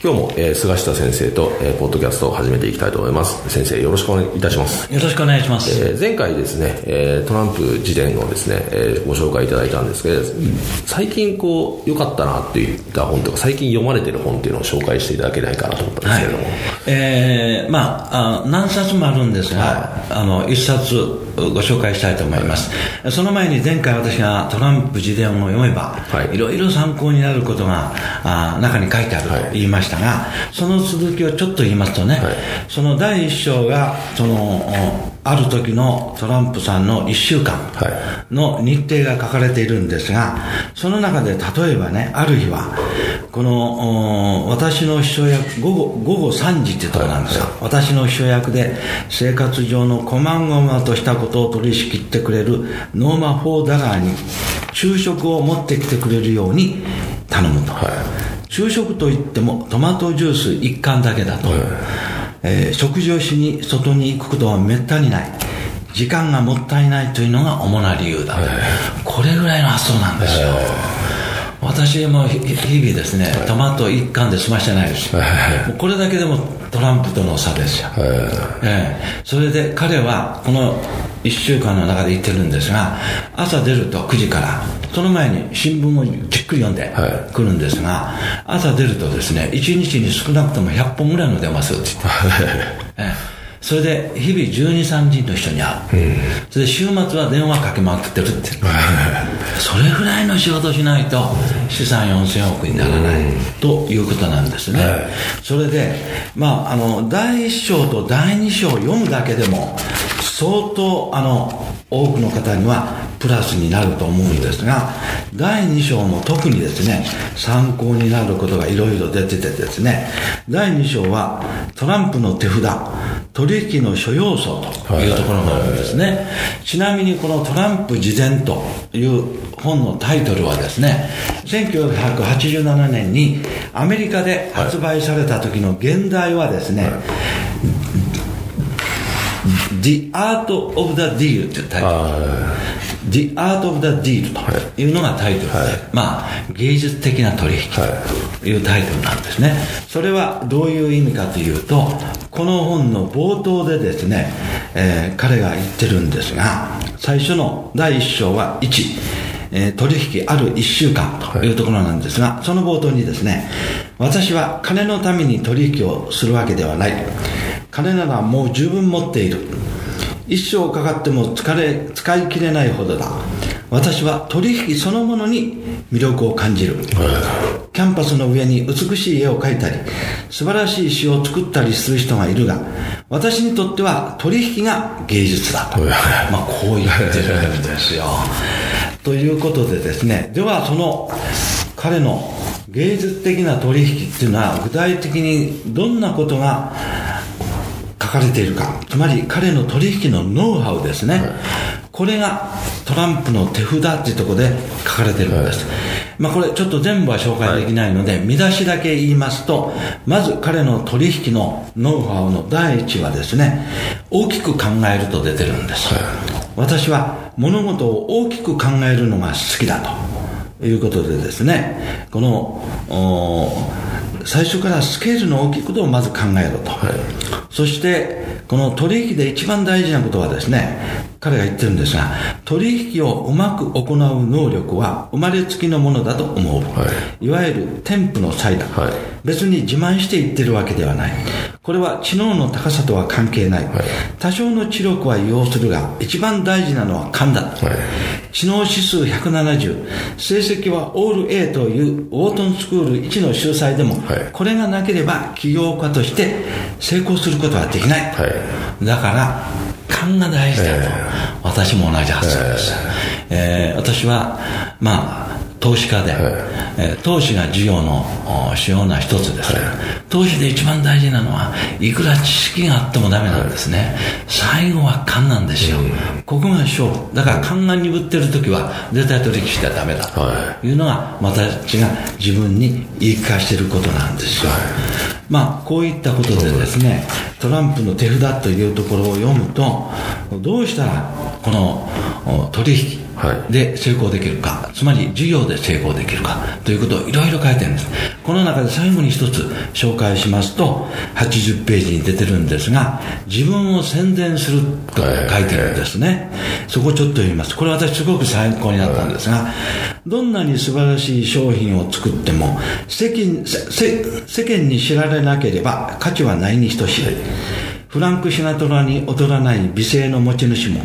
今日も、えー、菅下先生と、えー、ポッドキャストを始めていきたいと思います。先生よろしくお願いいたします。よろしくお願いします、えー、前回ですね、えー、トランプ自伝をですね、えー、ご紹介いただいたんですけど最近こう良かったなっていった本とか最近読まれてる本っていうのを紹介していただけないかなと思ったんですけれども、はい、えー、まああ何冊もあるんですが、はい、あの一冊ご紹介したいと思います、はい、その前に前回私がトランプ自伝を読めば、はい、いろいろ参考になることがあ中に書いてあると言いましたが、その続きをちょっと言いますとね、はい、その第一章がそのある時のトランプさんの1週間の日程が書かれているんですが、その中で例えばね、ある日は、この私の秘書役、午後午後3時ってとこなんですよ、はい、私の秘書役で生活上の細々としたことを取り仕切ってくれるノーマ・フォー・ダガーに昼食を持ってきてくれるように頼むと。はい。昼食といってもトマトジュース一貫だけだと、えー、食事をしに外に行くことはめったにない。時間がもったいないというのが主な理由だ。と、これぐらいの発想なんですよ、私も日々ですね、トマト一貫で済ましてないです、これだけでもトランプとの差ですよ、えー、それで彼はこの1週間の中で言ってるんですが朝出ると9時からその前に新聞をじっくり読んでくるんですが、はい、朝出るとですね1日に少なくとも100本ぐらいの出ますって言って、えそれで日々12、3人の人に会う、うん、それで週末は電話かけまくってるって。それぐらいの仕事しないと資産4000億にならない、うん、ということなんですね、はい、それでまああの第1章と第2章を読むだけでも相当あの多くの方にはプラスになると思うんですが第2章も特にですね参考になることがいろいろ出ててですね第2章はトランプの手札取引の諸要素というところがあるんですね、ちなみにこのトランプ事前という本のタイトルはですね1987年にアメリカで発売された時の現代はですね、はい The Art of the Deal というタイトル。The Art of the Deal というのがタイトルで、はい、まあ芸術的な取引というタイトルなんですね。それはどういう意味かというとこの本の冒頭でですね、えー、彼が言ってるんですが最初の第1章は1えー、取引ある1週間というところなんですが、はい、その冒頭にですね、私は金のために取引をするわけではない。金ならもう十分持っている。一生かかっても疲れ、使い切れないほどだ。私は取引そのものに魅力を感じる。キャンパスの上に美しい絵を描いたり、素晴らしい詩を作ったりする人がいるが、私にとっては取引が芸術だと。まあこう言ってるんですよ。ということでですね、ではその彼の芸術的な取引っていうのは具体的にどんなことが書かれているか。つまり彼の取引のノウハウですね、はい、これがトランプの手札っていうところで書かれているんです、はい、まあ、これちょっと全部は紹介できないので、はい、見出しだけ言いますとまず彼の取引のノウハウの第一はですね。大きく考えると出てるんです、私は物事を大きく考えるのが好きだということでですね。この最初からスケールの大きいことをまず考えろと、はい、そしてこの取引で一番大事なことはですね彼が言ってるんですが取引をうまく行う能力は生まれつきのものだと思う、はい、いわゆる添付の際だ、はい、別に自慢して言ってるわけではないこれは知能の高さとは関係ない、はい、多少の知力は要するが一番大事なのは勘だ、はい、知能指数170成績はオール A というウォートンスクール1の秀才でも、はい、これがなければ起業家として成功することはできない、だから勘が大事だと、えー、私も同じ発想です、えー、えー、私はまあ投資家で、はい、えー、投資が事業の主要な一つです、はい、投資で一番大事なのはいくら知識があってもダメなんですね、はい、最後は勘なんですよ、うん、ここが勝負だから勘が鈍ってる時は絶対取引しちゃダメだ。とい。うのが私が自分に言い聞かせてることなんですよ、まあこういったことでですねトランプの手札というところを読むとどうしたらこの取引で成功できるか、はい、つまり事業で成功できるかということをいろいろ書いてるんです。この中で最後に一つ紹介しますと80ページに出てるんですが自分を宣伝すると書いてるんですね、そこちょっと読みます。これ私すごく参考になったんですが、どんなに素晴らしい商品を作っても世間世間に知られなければ価値はないに等しい。フランク・シナトラに劣らない美声の持ち主も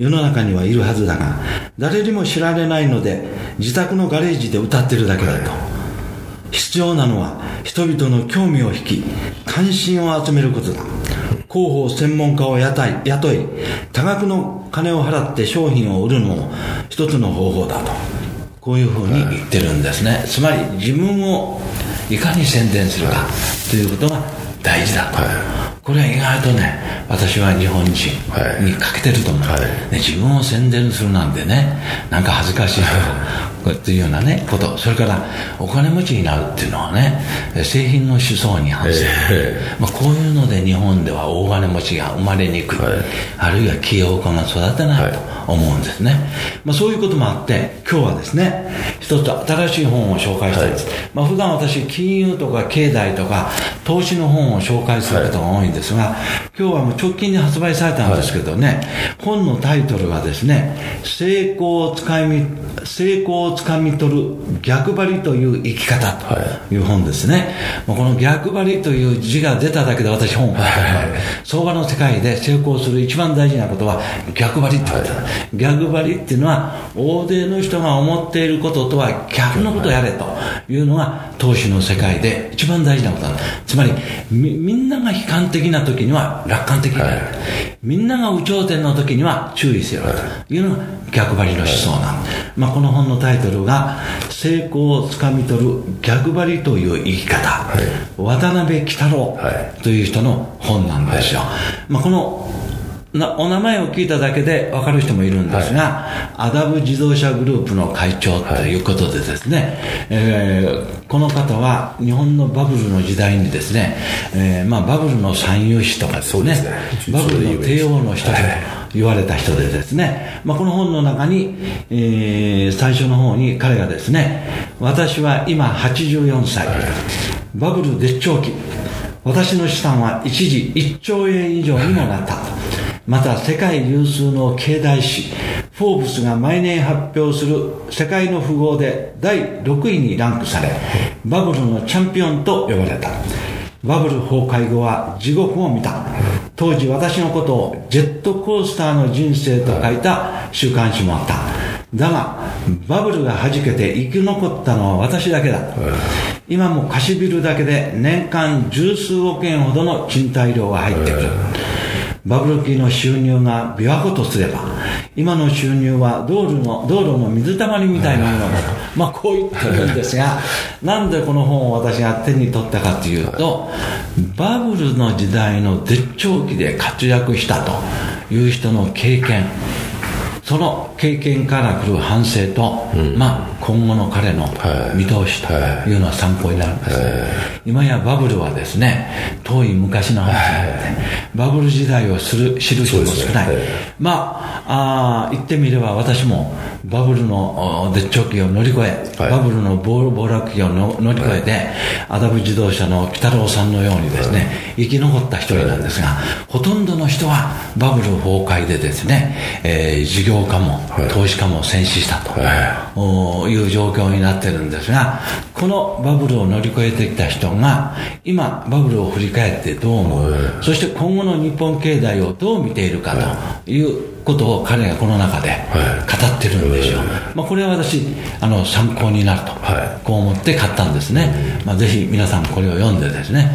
世の中にはいるはずだが、誰にも知られないので、自宅のガレージで歌ってるだけだと。必要なのは、人々の興味を引き、関心を集めることだ。広報専門家を雇い、雇い、多額の金を払って商品を売るのも一つの方法だと。こういうふうに言ってるんですね。つまり自分をいかに宣伝するかということが大事だと。これは意外とね私は日本人に欠けてると思う、はい、ね、自分を宣伝するなんてねなんか恥ずかしいっていうようなねこと。それからお金持ちになるっていうのはね製品の思想に反する、えー、まあ、こういうので日本では大金持ちが生まれにくい、はい、あるいは起業家が育てないと思うんですね、まあ、そういうこともあって今日はですね一つ新しい本を紹介したいです、はい、まあ、普段私金融とか経済とか投資の本を紹介することが多いんですが、今日はもう直近に発売されたんですけどね、本のタイトルがですね成功をつかみ成功をつかみ取る逆張りという生き方という本ですね、はい、この逆張りという字が出ただけで私本を書い。て相場の世界で成功する一番大事なことは逆張りって言ったはい、逆張りっていうのは大勢の人が思っていることとは逆のことをやれというのが投資の世界で一番大事なことつまりみみんなが悲観的な時には楽観的になる、はい、みんなが有頂天の時には注意せよとい。うのが逆張りの思想なんで、まあ、この本のタイトルが「成功をつかみ取る逆張りという生き方」はい、渡辺喜太郎という人の本なんですよ、はい、まあ、このなお名前を聞いただけで分かる人もいるんですが、はい、アダブ自動車グループの会長ということでですね、はい、えー、この方は日本のバブルの時代にですね、えーまあ、バブルの三遊士とかですね、ね、バブルの帝王の一人と言われた人でですね、まあ、この本の中に、えー、最初の方に彼がですね、私は今84歳、バブル絶頂期、私の資産は一時1兆円以上にもなったと。また世界有数の経済誌フォーブスが毎年発表する世界の富豪で第6位にランクされバブルのチャンピオンと呼ばれた。バブル崩壊後は地獄を見た。当時私のことをジェットコースターの人生と書いた週刊誌もあった。だがバブルが弾けて生き残ったのは私だけだ。今も貸しビルだけで年間十数億円ほどの賃貸料が入ってくる。バブル期の収入が琵琶湖とすれば、今の収入は道路の道路の水たまりみたいなものだ。と、まあ、こう言ってるんですが、なんでこの本を私が手に取ったかというと、バブルの時代の絶頂期で活躍したという人の経験、その経験から来る反省と、うん、まあ、今後の彼の見通しとい。うのは参考になるんです、はい、今やバブルはですね遠い昔の話なので、はい、バブル時代をする知る人も少ない、ね。はい、まああ言ってみれば私もバブルの絶頂期を乗り越え、はい、バブルの暴落期を乗り越えて、はい、アダブ自動車の北郎さんのようにですね、生き残った一人なんですが、ほとんどの人はバブル崩壊でですね、えー、事業家も投資家も戦死したと、い。う状況になってるんですが、このバブルを乗り越えてきた人が、今、バブルを振り返ってどう思う、そして今後の日本経済をどう見ているかとい。うことを彼がこの中で語ってるんですよ、まあ、これは私あの参考になると、こう思って買ったんですね、まあ、ぜひ皆さんこれを読んでですね。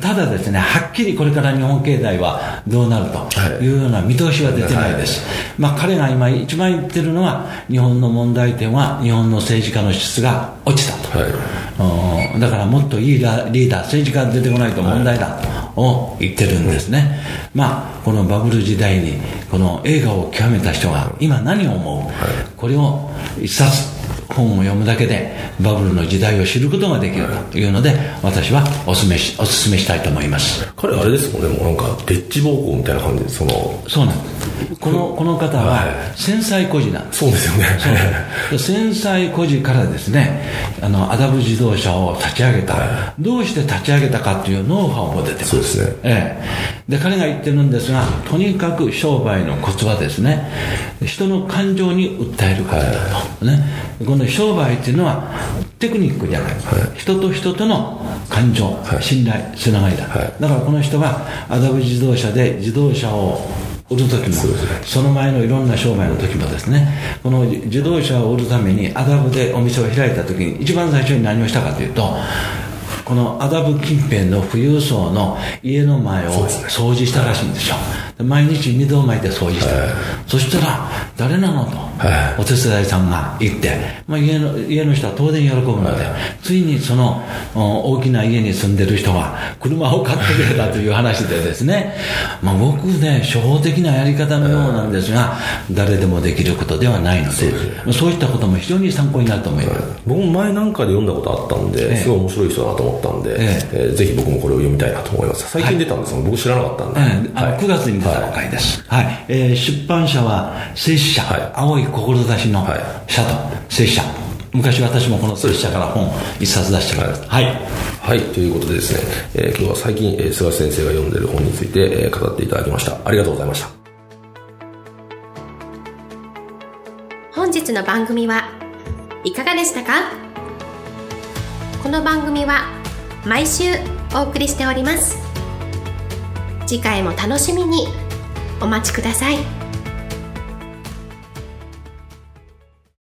ただですねはっきりこれから日本経済はどうなるとい。うような見通しは出てないです、まあ、彼が今一番言ってるのは日本の問題点は日本の政治家の質が落ちたと、はい、だからもっといいリーダー政治家が出てこないと問題だと言ってるんですね、まあこのバブル時代にこの映画を極めた人が今何を思う、はい、これを一冊本を読むだけでバブルの時代を知ることができるというので私はおすすめしおすすめしたいと思います。彼あれですもんねもうなんかデッチ暴行みたいな感じでそのそうなんです。このこの方は繊細孤児なんです。そうですよね。繊細孤児からですねあのアダブ自動車を立ち上げた、はい、どうして立ち上げたかというノウハウも出てます。そうですね、ええ、で彼が言ってるんですがとにかく商売のコツはですね人の感情に訴えることだと、はい、ね。この商売っていうのはテクニックじゃない、はい、人と人との感情、はい、信頼つながりだ、はい、だからこの人はアダブ自動車で自動車を売る時もその前のいろんな商売の時もですねこの自動車を売るためにアダブでお店を開いた時に一番最初に何をしたかというとこの麻布近辺の富裕層の家の前を掃除したらしいんですよ。毎日水をまいて掃除した。そしたら、誰なのと、お手伝いさんが言って、まあ、家の家の人は当然喜ぶので、ついにその大きな家に住んでる人が車を買ってくれたという話でですね、まあ、僕ね、初歩的なやり方のようなんですが、誰でもできることではないので、そういったことも非常に参考になると思います。僕も前なんかで読んだことあったんで、すごい面白い人だなと思ったんで、ええ。えー、ぜひ僕もこれを読みたいなと思います。最近出たんですが、はい、僕知らなかったんで。はい、9月に出たばかりです。はい、はい、えー、出版社は、聖子社、はい、青い志の社と、聖子社。昔私もこの聖子社から本一冊出してます。はい。はい、ということでですね、えー、今日は最近、えー、菅先生が読んでる本について、えー、語っていただきました。ありがとうございました。本日の番組はいかがでしたか？この番組は毎週お送りしております次回も楽しみにお待ちください。